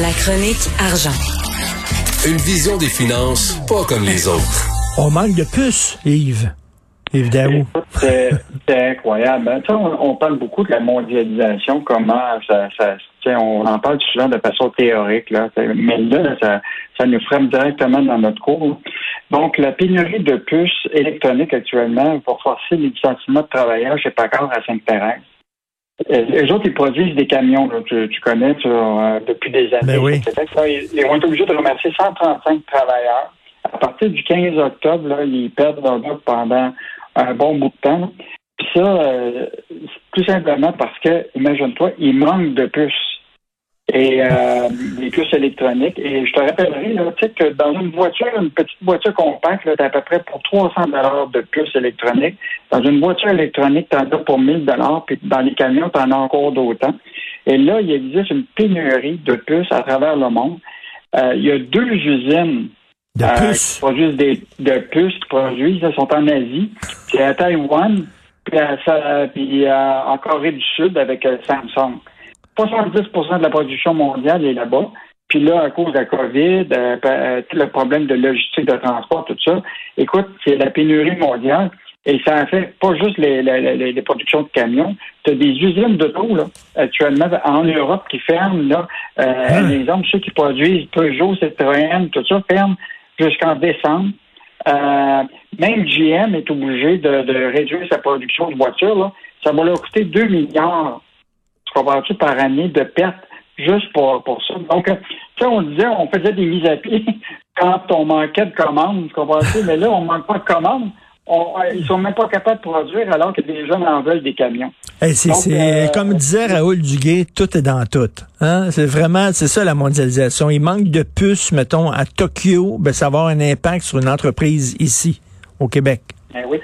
La chronique argent. Une vision des finances pas comme les autres. On manque de puces, Yves. Yves Daou. C'est incroyable. hein. Tu sais, On, on parle beaucoup de la mondialisation, comment ça, on en parle souvent de façon théorique, là. Mais là, ça, ça nous frappe directement dans notre cours. Donc, la pénurie de puces électroniques actuellement va forcer les licenciements de travailleurs chez Packard à Sainte-Thérèse. Euh, Les autres, ils produisent des camions, là, tu, tu connais euh, depuis des années. Ben oui. Québec. Là, ils, ils vont être obligés de remercier 135 travailleurs. À partir du 15 octobre, là, ils perdent leur job pendant un bon bout de temps. Puis ça, euh, c'est tout simplement parce que, imagine-toi, il manque de puces. Et euh, des puces électroniques. Et je te rappellerai là, tu sais, que dans une voiture, une petite voiture compacte, tu as à peu près pour 300 dollars de puces électroniques. Dans une voiture électronique, tu en as pour 1000 dollars, puis dans les camions, tu en as encore d'autant. Et là, il existe une pénurie de puces à travers le monde. Euh, il y a deux usines De euh, puces? qui produisent des de puces qui produisent, elles sont en Asie. C'est à Taïwan, puis, à, puis à- en Corée du Sud avec euh, Samsung. 70% de la production mondiale est là-bas. Puis là, à cause de la COVID, euh, euh, le problème de logistique de transport, tout ça, écoute, c'est la pénurie mondiale. Et ça affecte pas juste les, les, les- les productions de camions. Tu as des usines d'auto, là, actuellement, en Europe qui ferment, là. Euh, Hein? Un exemple, ceux qui produisent Peugeot, Citroën, tout ça, ferment jusqu'en décembre. Euh, même GM est obligé de, de réduire sa production de voitures, là. Ça va leur coûter 2 milliards, tu comprends-tu, par année de pertes juste pour, pour ça. Donc, euh, tu sais, on disait, on faisait des mises à pied quand on manquait de commandes, tu comprends-tu, mais là, on manque pas de commandes. On, euh, ils sont même pas capables de produire alors que des gens en veulent des camions. Hey, c'est- euh, comme disait Raoul Duguay, tout est dans tout. Hein? C'est vraiment, c'est ça la mondialisation. Il manque de puces, mettons, à Tokyo, ben, ça va avoir un impact sur une entreprise ici, au Québec. Ben oui.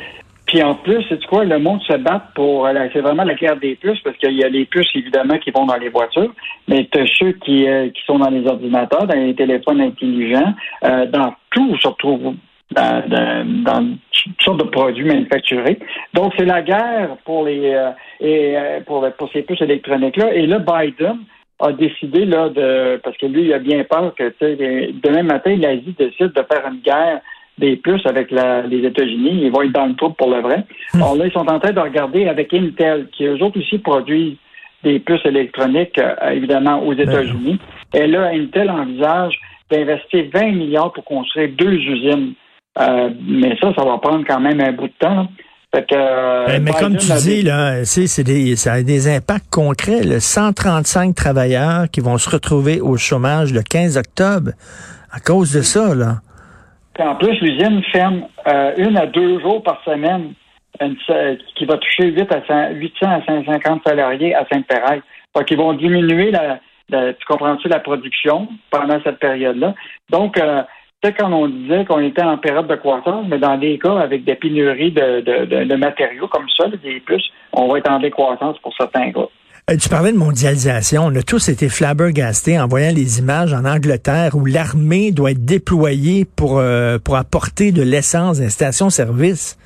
Puis en plus, c'est quoi, le monde se bat pour euh, c'est vraiment la guerre des puces, parce qu'il y a les puces évidemment qui vont dans les voitures, mais tu ceux qui, euh, qui sont dans les ordinateurs, dans les téléphones intelligents, euh, dans tout se retrouve dans, dans, dans toutes sortes de produits manufacturés. Donc c'est la guerre pour les euh, et euh, pour, pour ces puces électroniques-là. Et là, Biden a décidé là de parce que lui, il a bien peur que demain matin, l'Asie décide de faire une guerre des puces avec la- les États-Unis. Ils vont être dans le trou pour le vrai. Alors là, ils sont en train de regarder avec Intel, qui eux autres aussi produisent des puces électroniques, euh, évidemment, aux États-Unis. Et là, Intel envisage d'investir 20 milliards pour construire deux usines. Euh, mais ça, ça va prendre quand même un bout de temps. Fait que, euh, Ben, mais comme tu dis, là, c'est, c'est des, ça a des impacts concrets. Là. 135 travailleurs qui vont se retrouver au chômage le 15 octobre à cause de ça. Là. En plus, l'usine ferme euh, une à deux jours par semaine, une- qui va toucher 8 à 100 800 à 150 salariés à Sainte-Thérèse. Fait qu'ils vont diminuer la, la- tu comprends-tu, la production pendant cette période-là. Donc, euh, sais, quand on disait qu'on était en période de croissance, mais dans des cas avec des pénuries de, de, de- matériaux comme ça, des puces, on va être en décroissance pour certains cas. Euh, Tu parlais de mondialisation. On a tous été flabbergastés en voyant les images en Angleterre où l'armée doit être déployée pour, euh, pour apporter de l'essence dans les stations-service.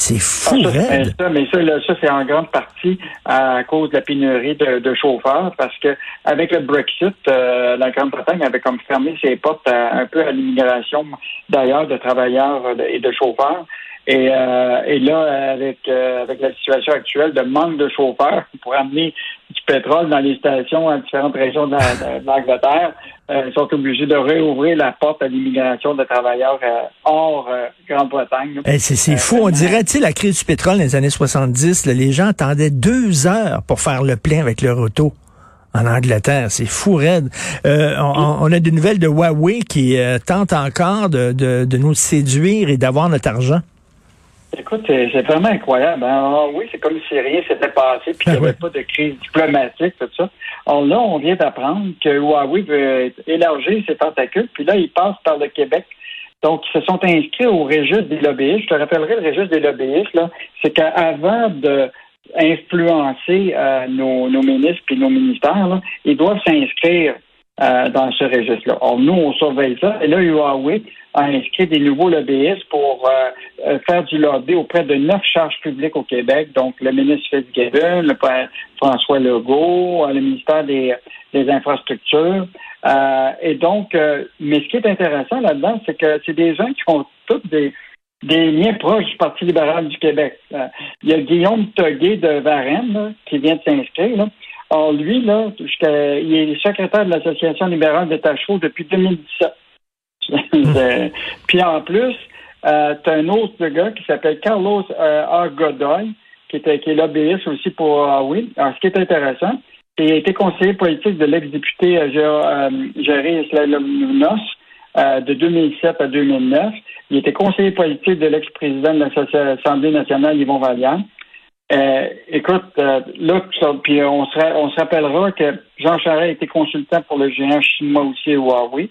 C'est fou, Ah, ça, mais raide. ça, mais ça, là, ça, c'est en grande partie à cause de la pénurie de, de chauffeurs, parce que avec le Brexit, euh, la Grande-Bretagne avait comme fermé ses portes à- un peu à l'immigration d'ailleurs de travailleurs et de chauffeurs. Et, euh, et là, avec, euh, avec la situation actuelle de manque de chauffeurs pour amener du pétrole dans les stations à différentes régions de la- de l'Angleterre, euh, ils sont obligés de réouvrir la porte à l'immigration de travailleurs euh, hors euh, Grande-Bretagne. Eh, c'est c'est fou. On dirait, tu sais, la crise du pétrole dans les années 70, là, les gens attendaient deux heures pour faire le plein avec leur auto. En Angleterre, c'est fou raide. Euh, on, on a des nouvelles de Huawei qui euh, tente encore de, de, de nous séduire et d'avoir notre argent. Écoute, c'est vraiment incroyable. hein. Ah oui, c'est comme si rien s'était passé, puis qu'il n'y Ah avait pas de crise diplomatique, tout ça. Alors là, on vient d'apprendre que Huawei veut élargir ses tentacules, puis là, ils passent par le Québec. Donc, ils se sont inscrits au registre des lobbyistes. Je te rappellerai le registre des lobbyistes, là, c'est qu'avant de influencer euh, nos, nos ministres et nos ministères, là, ils doivent s'inscrire euh, dans ce registre-là. Alors, nous, on surveille ça. Et là, Huawei a inscrit des nouveaux lobbyistes pour euh, euh, faire du lobby auprès de neuf charges publiques au Québec. Donc, le ministre Fitzgibbon, le François Legault, euh, le ministère des, infrastructures. Et donc, mais ce qui est intéressant là-dedans, c'est que c'est des gens qui font toutes des, liens proches du Parti libéral du Québec. Il y a Guillaume Toguet de Varennes qui vient de s'inscrire. Or, lui, là, il est secrétaire de l'Association libérale des chevaux depuis 2017. Puis en plus, euh, tu as un autre gars qui s'appelle Carlos euh, Godoy, qui, était, qui est lobbyiste aussi pour Huawei. Alors, ce qui est intéressant, il a été conseiller politique de l'ex-député euh, Jerry Slalomnos euh, de 2007 à 2009. Il était conseiller politique de l'ex-président de l'Assemblée nationale, Yvon Valiant. Euh, écoute, euh, là, puis on se, rappellera que Jean Charest a été consultant pour le géant chinois aussi, Huawei.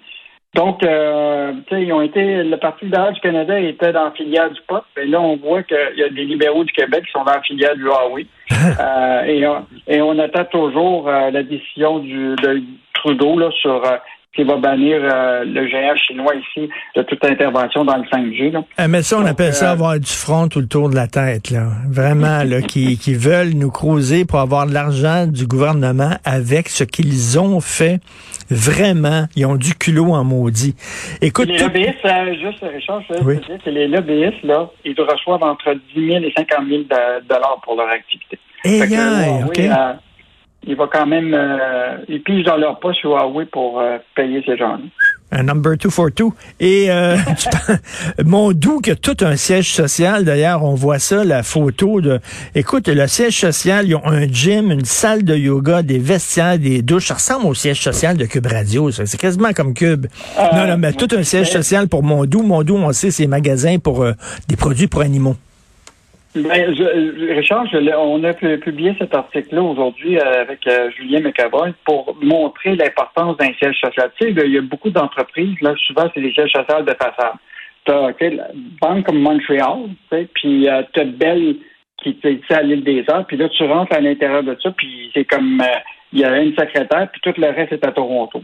Donc, euh, ils ont été, le Parti libéral du Canada était dans la filière du POP, et là, on voit qu'il y a des libéraux du Québec qui sont dans la filière du Huawei. euh, et, on, et on attend toujours euh, la décision du, de Trudeau là, sur euh, qui va bannir le géant chinois ici de toute intervention dans le 5G. Là. Mais ça, on appelle ça avoir du front tout le tour de la tête, là. Vraiment, là, qui, qui veulent nous creuser pour avoir de l'argent du gouvernement avec ce qu'ils ont fait. Vraiment, ils ont du culot en maudit. Écoute, les lobbyistes, euh, juste Richard, je oui. dire, c'est les lobbyistes, là, ils reçoivent entre 10 000 et 50 000 dollars pour leur activité. Et eh yeah, OK. Oui, il va quand même, euh, ils pigent dans leur poche Huawei pour euh, payer ces gens-là. Un number two for two. Et euh, mon doux que tout un siège social, d'ailleurs, on voit ça, la photo de. Écoute, le siège social, ils ont un gym, une salle de yoga, des vestiaires, des douches. Ça ressemble au siège social de Cube Radio. C'est quasiment comme Cube. Euh, non, non, mais tout un siège social pour Mondou. Mondou, on sait, c'est magasins pour euh, des produits pour animaux. Ben, je, Richard, on a publié cet article-là aujourd'hui euh, avec euh, Julien McAvoy pour montrer l'importance d'un siège social. Tu sais, il y a beaucoup d'entreprises, là, souvent, c'est des sièges sociaux de façade. Tu as la Banque comme Montréal, tu sais, puis euh, tu as Bell qui est à l'île des Arts, puis là, tu rentres à l'intérieur de ça, puis c'est comme, il y a une secrétaire, puis tout le reste est à Toronto.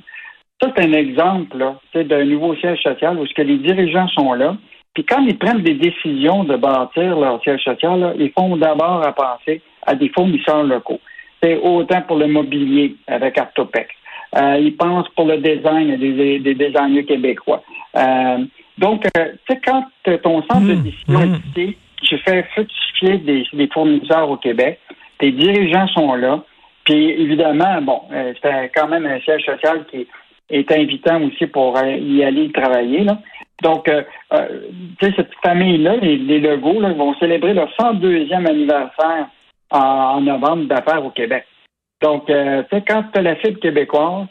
Ça, c'est un exemple, là, d'un nouveau siège social où ce que les dirigeants sont là, puis quand ils prennent des décisions de bâtir leur siège social, ils font d'abord à penser à des fournisseurs locaux. C'est autant pour le mobilier avec Artopex. Euh, ils pensent pour le design des, des designers québécois. Euh, donc, euh, tu sais, quand ton centre de mmh, décision est mmh. ici, tu fais fructifier des, des, fournisseurs au Québec, tes dirigeants sont là, puis évidemment, bon, euh, c'est quand même un siège social qui est invitant aussi pour y aller travailler. Là. Donc, euh, euh, cette famille-là, les, les Legos, là, vont célébrer leur 102e anniversaire en, novembre d'affaires au Québec. Donc, euh, quand tu as la fibre québécoise,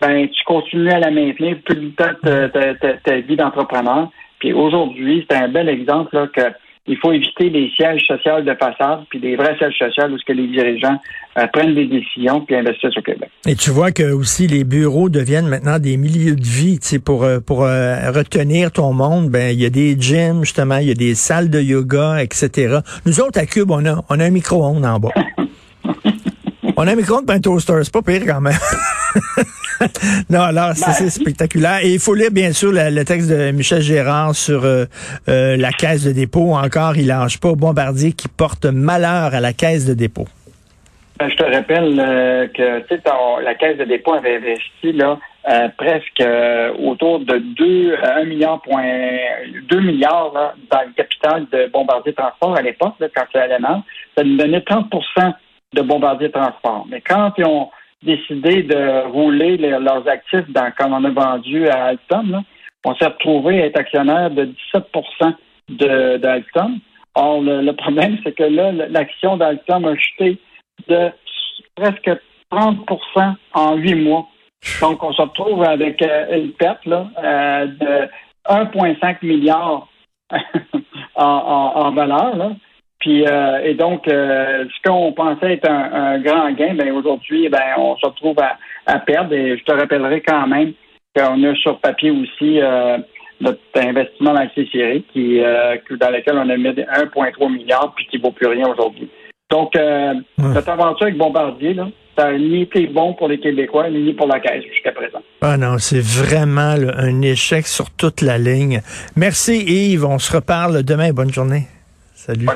ben, tu continues à la maintenir tout le temps ta, ta vie d'entrepreneur. Puis aujourd'hui, c'est un bel exemple là, que il faut éviter les sièges sociaux de façade, puis des vrais sièges sociaux où ce que les dirigeants euh, prennent des décisions puis investissent au Québec. Et tu vois que aussi les bureaux deviennent maintenant des milieux de vie, tu sais, pour euh, pour euh, retenir ton monde. Ben il y a des gyms justement, il y a des salles de yoga, etc. Nous autres à Cube, on a on a un micro-ondes en bas. on a un micro-ondes, un toaster, c'est pas pire quand même. non, alors, c'est ben, spectaculaire. Et il faut lire, bien sûr, le, texte de Michel Gérard sur euh, euh, la caisse de dépôt. Encore, il lâche pas Bombardier qui porte malheur à la caisse de dépôt. Ben, je te rappelle euh, que la caisse de dépôt avait investi là, presque autour de 2 1 milliard point 2 milliards là, dans le capital de Bombardier Transport à l'époque, quand c'est allemand. Ça nous donnait 30% de Bombardier Transport. Mais quand ils ont décidé de rouler leurs actifs dans, comme on a vendu à Alstom, on s'est retrouvé à être actionnaire de 17% d'Alstom. Or, le, problème, c'est que là, l'action d'Alstom a chuté de presque 30% en huit mois. Donc, on se retrouve avec euh, une perte là, euh, de 1,5 milliard en, en, valeur. Là. Puis euh, et donc, euh, ce qu'on pensait être un, grand gain, ben aujourd'hui, ben on se retrouve à, perdre. Et je te rappellerai quand même qu'on a sur papier aussi euh, notre investissement dans la série qui dans lequel on a mis 1,3 milliard puis qui vaut plus rien aujourd'hui. Donc cette aventure avec Bombardier là. Ça n'a ni été bon pour les Québécois, ni pour la Caisse jusqu'à présent. Ah non, c'est vraiment un échec sur toute la ligne. Merci Yves, on se reparle demain. Bonne journée. Salut.